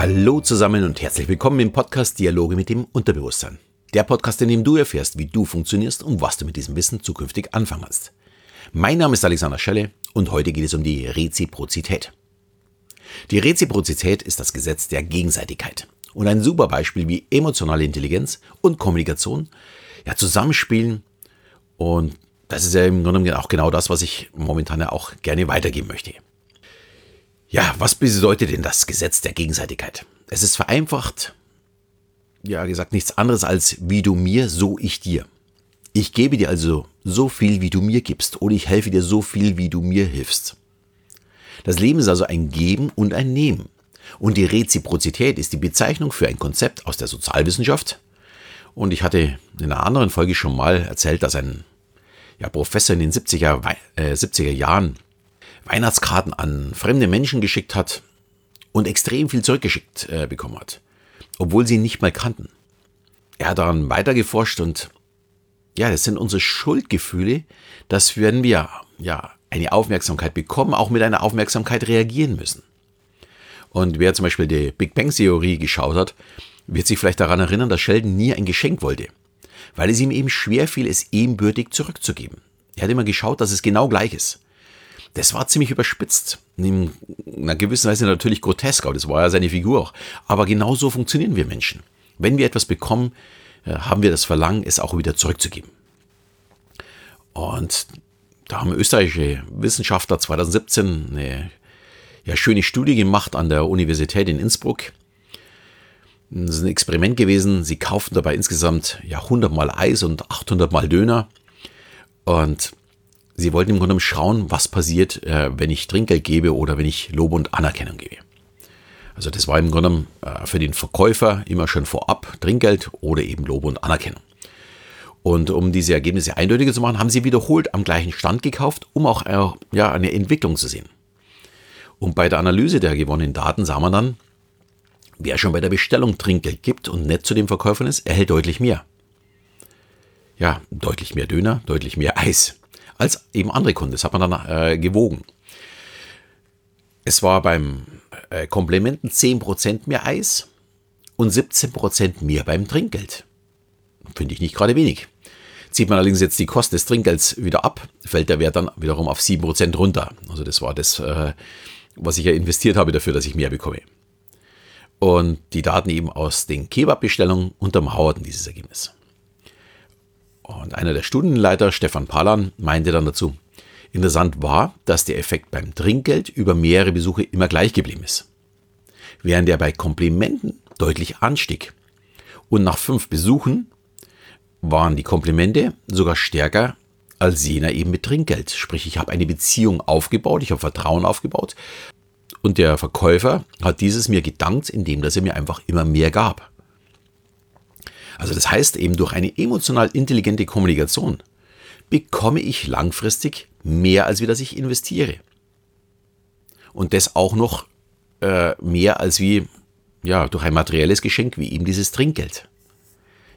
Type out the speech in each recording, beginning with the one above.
Hallo zusammen und herzlich willkommen im Podcast Dialoge mit dem Unterbewusstsein. Der Podcast, in dem du erfährst, wie du funktionierst und was du mit diesem Wissen zukünftig anfangen kannst. Mein Name ist Alexander Schelle und heute geht es um die Reziprozität. Die Reziprozität ist das Gesetz der Gegenseitigkeit und ein super Beispiel, wie emotionale Intelligenz und Kommunikation ja zusammenspielen und das ist ja im Grunde auch genau das, was ich momentan ja auch gerne weitergeben möchte. Ja, was bedeutet denn das Gesetz der Gegenseitigkeit? Es ist vereinfacht, ja gesagt, nichts anderes als wie du mir, so ich dir. Ich gebe dir also so viel, wie du mir gibst, oder ich helfe dir so viel, wie du mir hilfst. Das Leben ist also ein Geben und ein Nehmen. Und die Reziprozität ist die Bezeichnung für ein Konzept aus der Sozialwissenschaft. Und ich hatte in einer anderen Folge schon mal erzählt, dass ein ja, Professor in den 70er, äh, 70er Jahren Weihnachtskarten an fremde Menschen geschickt hat und extrem viel zurückgeschickt äh, bekommen hat, obwohl sie ihn nicht mal kannten. Er hat daran weitergeforscht und ja, das sind unsere Schuldgefühle, dass wenn wir ja eine Aufmerksamkeit bekommen, auch mit einer Aufmerksamkeit reagieren müssen. Und wer zum Beispiel die Big Bang Theorie geschaut hat, wird sich vielleicht daran erinnern, dass Sheldon nie ein Geschenk wollte, weil es ihm eben schwer fiel, es ebenbürtig zurückzugeben. Er hat immer geschaut, dass es genau gleich ist. Das war ziemlich überspitzt. In einer gewissen Weise natürlich grotesk, aber das war ja seine Figur auch. Aber genau so funktionieren wir Menschen. Wenn wir etwas bekommen, äh, haben wir das Verlangen, es auch wieder zurückzugeben. Und da haben österreichische Wissenschaftler 2017 eine ja, schöne Studie gemacht an der Universität in Innsbruck. Das ist ein Experiment gewesen. Sie kauften dabei insgesamt ja, 100 mal Eis und 800 mal Döner. Und sie wollten im Grunde schauen, was passiert, äh, wenn ich Trinkgeld gebe oder wenn ich Lob und Anerkennung gebe. Also das war im Grunde äh, für den Verkäufer immer schon vorab Trinkgeld oder eben Lob und Anerkennung. Und um diese Ergebnisse eindeutiger zu machen, haben sie wiederholt am gleichen Stand gekauft, um auch äh, ja, eine Entwicklung zu sehen. Und bei der Analyse der gewonnenen Daten sah man dann, wer schon bei der Bestellung Trinkgeld gibt und nett zu dem Verkäufer ist, erhält deutlich mehr. Ja, deutlich mehr Döner, deutlich mehr Eis als eben andere Kunden. Das hat man dann äh, gewogen. Es war beim äh, Komplimenten 10% mehr Eis und 17% mehr beim Trinkgeld. Finde ich nicht gerade wenig. Zieht man allerdings jetzt die Kosten des Trinkgelds wieder ab, fällt der Wert dann wiederum auf 7% runter. Also das war das, äh, was ich ja investiert habe dafür, dass ich mehr bekomme. Und die Daten eben aus den Kebab-Bestellungen untermauerten dieses Ergebnis. Und einer der Studienleiter, Stefan Palan, meinte dann dazu, interessant war, dass der Effekt beim Trinkgeld über mehrere Besuche immer gleich geblieben ist. Während er bei Komplimenten deutlich anstieg. Und nach fünf Besuchen waren die Komplimente sogar stärker als jener eben mit Trinkgeld. Sprich, ich habe eine Beziehung aufgebaut, ich habe Vertrauen aufgebaut. Und der Verkäufer hat dieses mir gedankt, indem dass er mir einfach immer mehr gab. Also das heißt eben durch eine emotional intelligente Kommunikation bekomme ich langfristig mehr, als wie das ich investiere. Und das auch noch äh, mehr als wie ja, durch ein materielles Geschenk, wie eben dieses Trinkgeld.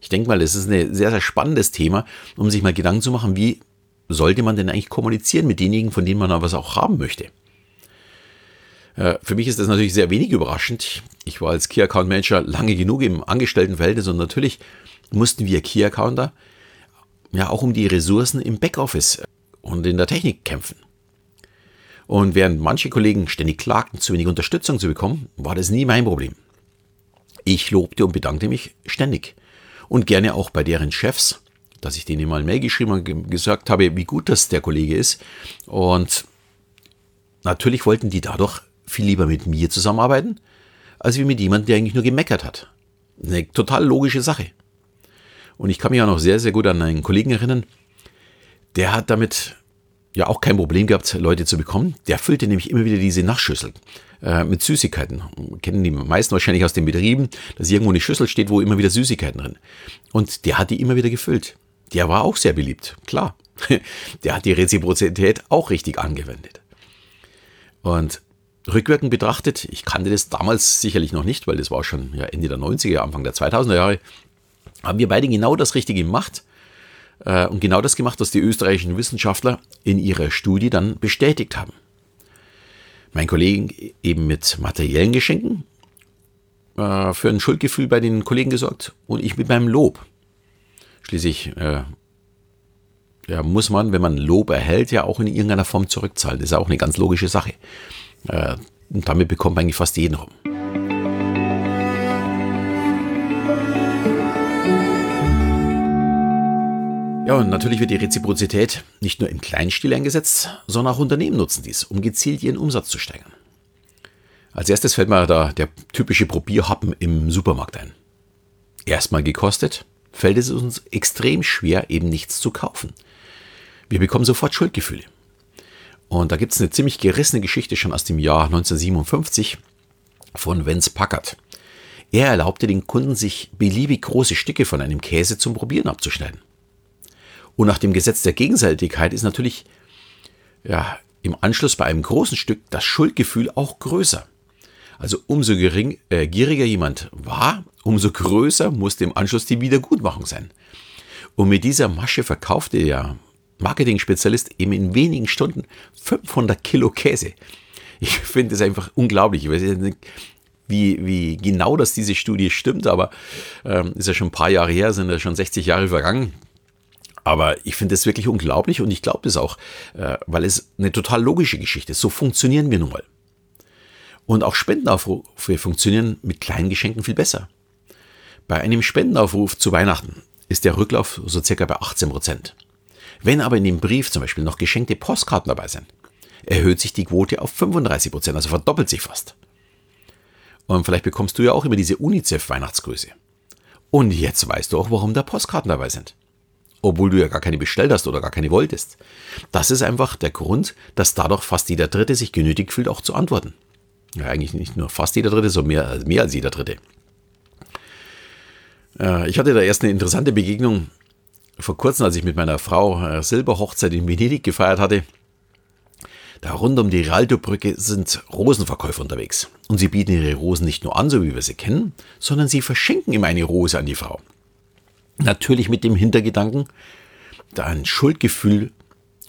Ich denke mal, das ist ein sehr, sehr spannendes Thema, um sich mal Gedanken zu machen, wie sollte man denn eigentlich kommunizieren mit denjenigen, von denen man was auch haben möchte. Äh, für mich ist das natürlich sehr wenig überraschend. Ich war als Key Account Manager lange genug im Angestelltenverhältnis und natürlich mussten wir Key Accounter ja auch um die Ressourcen im Backoffice und in der Technik kämpfen. Und während manche Kollegen ständig klagten, zu wenig Unterstützung zu bekommen, war das nie mein Problem. Ich lobte und bedankte mich ständig. Und gerne auch bei deren Chefs, dass ich denen mal ein Mail geschrieben und gesagt habe, wie gut das der Kollege ist. Und natürlich wollten die dadurch viel lieber mit mir zusammenarbeiten, als wie mit jemandem, der eigentlich nur gemeckert hat. Eine total logische Sache. Und ich kann mich auch noch sehr, sehr gut an einen Kollegen erinnern, der hat damit ja auch kein Problem gehabt, Leute zu bekommen. Der füllte nämlich immer wieder diese Nachschüsseln äh, mit Süßigkeiten. Kennen die meisten wahrscheinlich aus den Betrieben, dass irgendwo eine Schüssel steht, wo immer wieder Süßigkeiten drin. Und der hat die immer wieder gefüllt. Der war auch sehr beliebt, klar. Der hat die Reziprozität auch richtig angewendet. Und rückwirkend betrachtet, ich kannte das damals sicherlich noch nicht, weil das war schon ja, Ende der 90er, Anfang der 2000er Jahre, haben wir beide genau das Richtige gemacht äh, und genau das gemacht, was die österreichischen Wissenschaftler in ihrer Studie dann bestätigt haben. Mein Kollege eben mit materiellen Geschenken äh, für ein Schuldgefühl bei den Kollegen gesorgt und ich mit meinem Lob. Schließlich äh, ja, muss man, wenn man Lob erhält, ja auch in irgendeiner Form zurückzahlen. Das ist auch eine ganz logische Sache. Äh, und damit bekommt man eigentlich fast jeden rum. Ja, und natürlich wird die Reziprozität nicht nur im Kleinstil eingesetzt, sondern auch Unternehmen nutzen dies, um gezielt ihren Umsatz zu steigern. Als erstes fällt mir da der typische Probierhappen im Supermarkt ein. Erstmal gekostet, fällt es uns extrem schwer, eben nichts zu kaufen. Wir bekommen sofort Schuldgefühle. Und da gibt es eine ziemlich gerissene Geschichte schon aus dem Jahr 1957 von Vince Packard. Er erlaubte den Kunden, sich beliebig große Stücke von einem Käse zum Probieren abzuschneiden. Und nach dem Gesetz der Gegenseitigkeit ist natürlich ja, im Anschluss bei einem großen Stück das Schuldgefühl auch größer. Also umso gering, äh, gieriger jemand war, umso größer musste im Anschluss die Wiedergutmachung sein. Und mit dieser Masche verkaufte der Marketing-Spezialist eben in wenigen Stunden 500 Kilo Käse. Ich finde das einfach unglaublich. Ich weiß nicht, wie, wie genau das diese Studie stimmt, aber ähm, ist ja schon ein paar Jahre her, sind ja schon 60 Jahre vergangen. Aber ich finde es wirklich unglaublich und ich glaube das auch, äh, weil es eine total logische Geschichte ist. So funktionieren wir nun mal. Und auch Spendenaufrufe funktionieren mit kleinen Geschenken viel besser. Bei einem Spendenaufruf zu Weihnachten ist der Rücklauf so circa bei 18 Prozent. Wenn aber in dem Brief zum Beispiel noch geschenkte Postkarten dabei sind, erhöht sich die Quote auf 35 Prozent, also verdoppelt sich fast. Und vielleicht bekommst du ja auch immer diese UNICEF-Weihnachtsgröße. Und jetzt weißt du auch, warum da Postkarten dabei sind obwohl du ja gar keine bestellt hast oder gar keine wolltest. Das ist einfach der Grund, dass dadurch fast jeder Dritte sich genötigt fühlt, auch zu antworten. Ja, eigentlich nicht nur fast jeder Dritte, sondern mehr, mehr als jeder Dritte. Äh, ich hatte da erst eine interessante Begegnung vor kurzem, als ich mit meiner Frau äh, Silberhochzeit in Venedig gefeiert hatte. Da rund um die Rialto-Brücke sind Rosenverkäufer unterwegs. Und sie bieten ihre Rosen nicht nur an, so wie wir sie kennen, sondern sie verschenken ihm eine Rose an die Frau. Natürlich mit dem Hintergedanken, da ein Schuldgefühl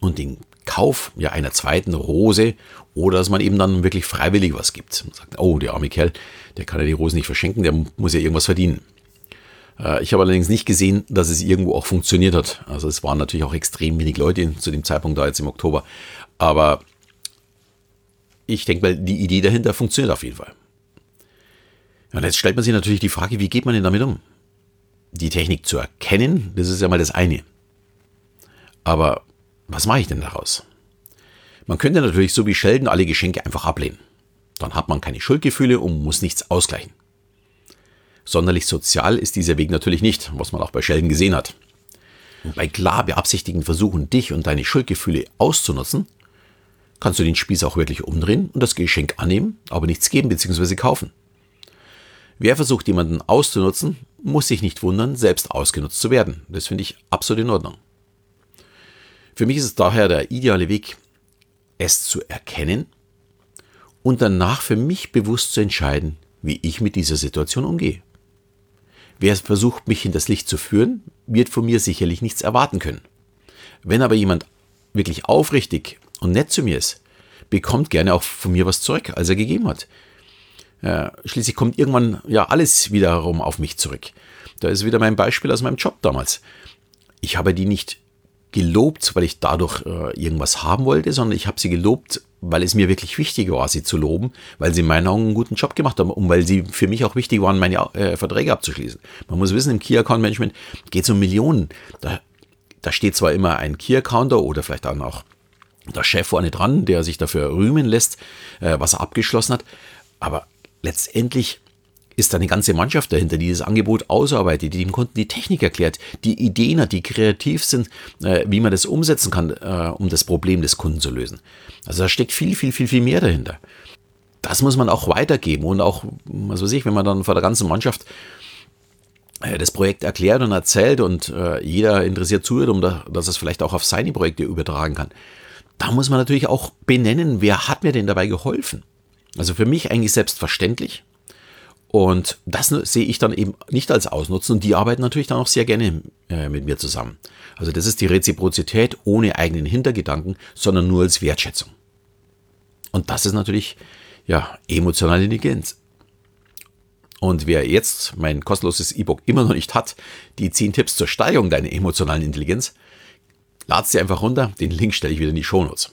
und den Kauf ja einer zweiten Rose oder dass man eben dann wirklich freiwillig was gibt. Man sagt, oh, der arme Kerl, der kann ja die Rose nicht verschenken, der muss ja irgendwas verdienen. Äh, ich habe allerdings nicht gesehen, dass es irgendwo auch funktioniert hat. Also es waren natürlich auch extrem wenig Leute zu dem Zeitpunkt da jetzt im Oktober. Aber ich denke mal, die Idee dahinter funktioniert auf jeden Fall. Und jetzt stellt man sich natürlich die Frage, wie geht man denn damit um? die Technik zu erkennen, das ist ja mal das eine. Aber was mache ich denn daraus? Man könnte natürlich so wie Sheldon alle Geschenke einfach ablehnen. Dann hat man keine Schuldgefühle und muss nichts ausgleichen. Sonderlich sozial ist dieser Weg natürlich nicht, was man auch bei Sheldon gesehen hat. Und bei klar beabsichtigten Versuchen, dich und deine Schuldgefühle auszunutzen, kannst du den Spieß auch wirklich umdrehen und das Geschenk annehmen, aber nichts geben bzw. kaufen. Wer versucht, jemanden auszunutzen, muss sich nicht wundern, selbst ausgenutzt zu werden. Das finde ich absolut in Ordnung. Für mich ist es daher der ideale Weg, es zu erkennen und danach für mich bewusst zu entscheiden, wie ich mit dieser Situation umgehe. Wer versucht, mich in das Licht zu führen, wird von mir sicherlich nichts erwarten können. Wenn aber jemand wirklich aufrichtig und nett zu mir ist, bekommt gerne auch von mir was zurück, als er gegeben hat. Ja, schließlich kommt irgendwann ja alles wiederum auf mich zurück. Da ist wieder mein Beispiel aus meinem Job damals. Ich habe die nicht gelobt, weil ich dadurch äh, irgendwas haben wollte, sondern ich habe sie gelobt, weil es mir wirklich wichtig war, sie zu loben, weil sie in meinen Augen einen guten Job gemacht haben und weil sie für mich auch wichtig waren, meine äh, Verträge abzuschließen. Man muss wissen, im Key Account Management geht es um Millionen. Da, da steht zwar immer ein Key Accounter oder vielleicht dann auch der Chef vorne dran, der sich dafür rühmen lässt, äh, was er abgeschlossen hat, aber letztendlich ist da eine ganze Mannschaft dahinter, die das Angebot ausarbeitet, die dem Kunden die Technik erklärt, die Ideen hat, die kreativ sind, äh, wie man das umsetzen kann, äh, um das Problem des Kunden zu lösen. Also da steckt viel, viel, viel, viel mehr dahinter. Das muss man auch weitergeben und auch, was weiß ich, wenn man dann vor der ganzen Mannschaft äh, das Projekt erklärt und erzählt und jeder interessiert zuhört, um da, dass es vielleicht auch auf seine Projekte übertragen kann. Da muss man natürlich auch benennen, wer hat mir denn dabei geholfen. Also für mich eigentlich selbstverständlich. Und das sehe ich dann eben nicht als Ausnutzen und die arbeiten natürlich dann auch sehr gerne äh, mit mir zusammen. Also das ist die Reziprozität ohne eigenen Hintergedanken, sondern nur als Wertschätzung. Und das ist natürlich ja emotionale Intelligenz. Und wer jetzt mein kostenloses E-Book immer noch nicht hat, die 10 Tipps zur Steigerung deiner emotionalen Intelligenz, lad's dir einfach runter. Den Link stelle ich wieder in die Shownotes.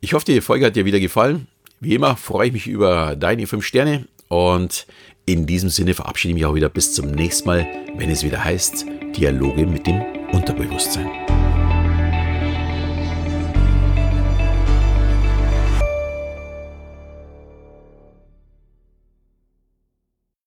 Ich hoffe, die Folge hat dir wieder gefallen. Wie immer freue ich mich über deine 5 Sterne und in diesem Sinne verabschiede ich mich auch wieder bis zum nächsten Mal, wenn es wieder heißt Dialoge mit dem Unterbewusstsein.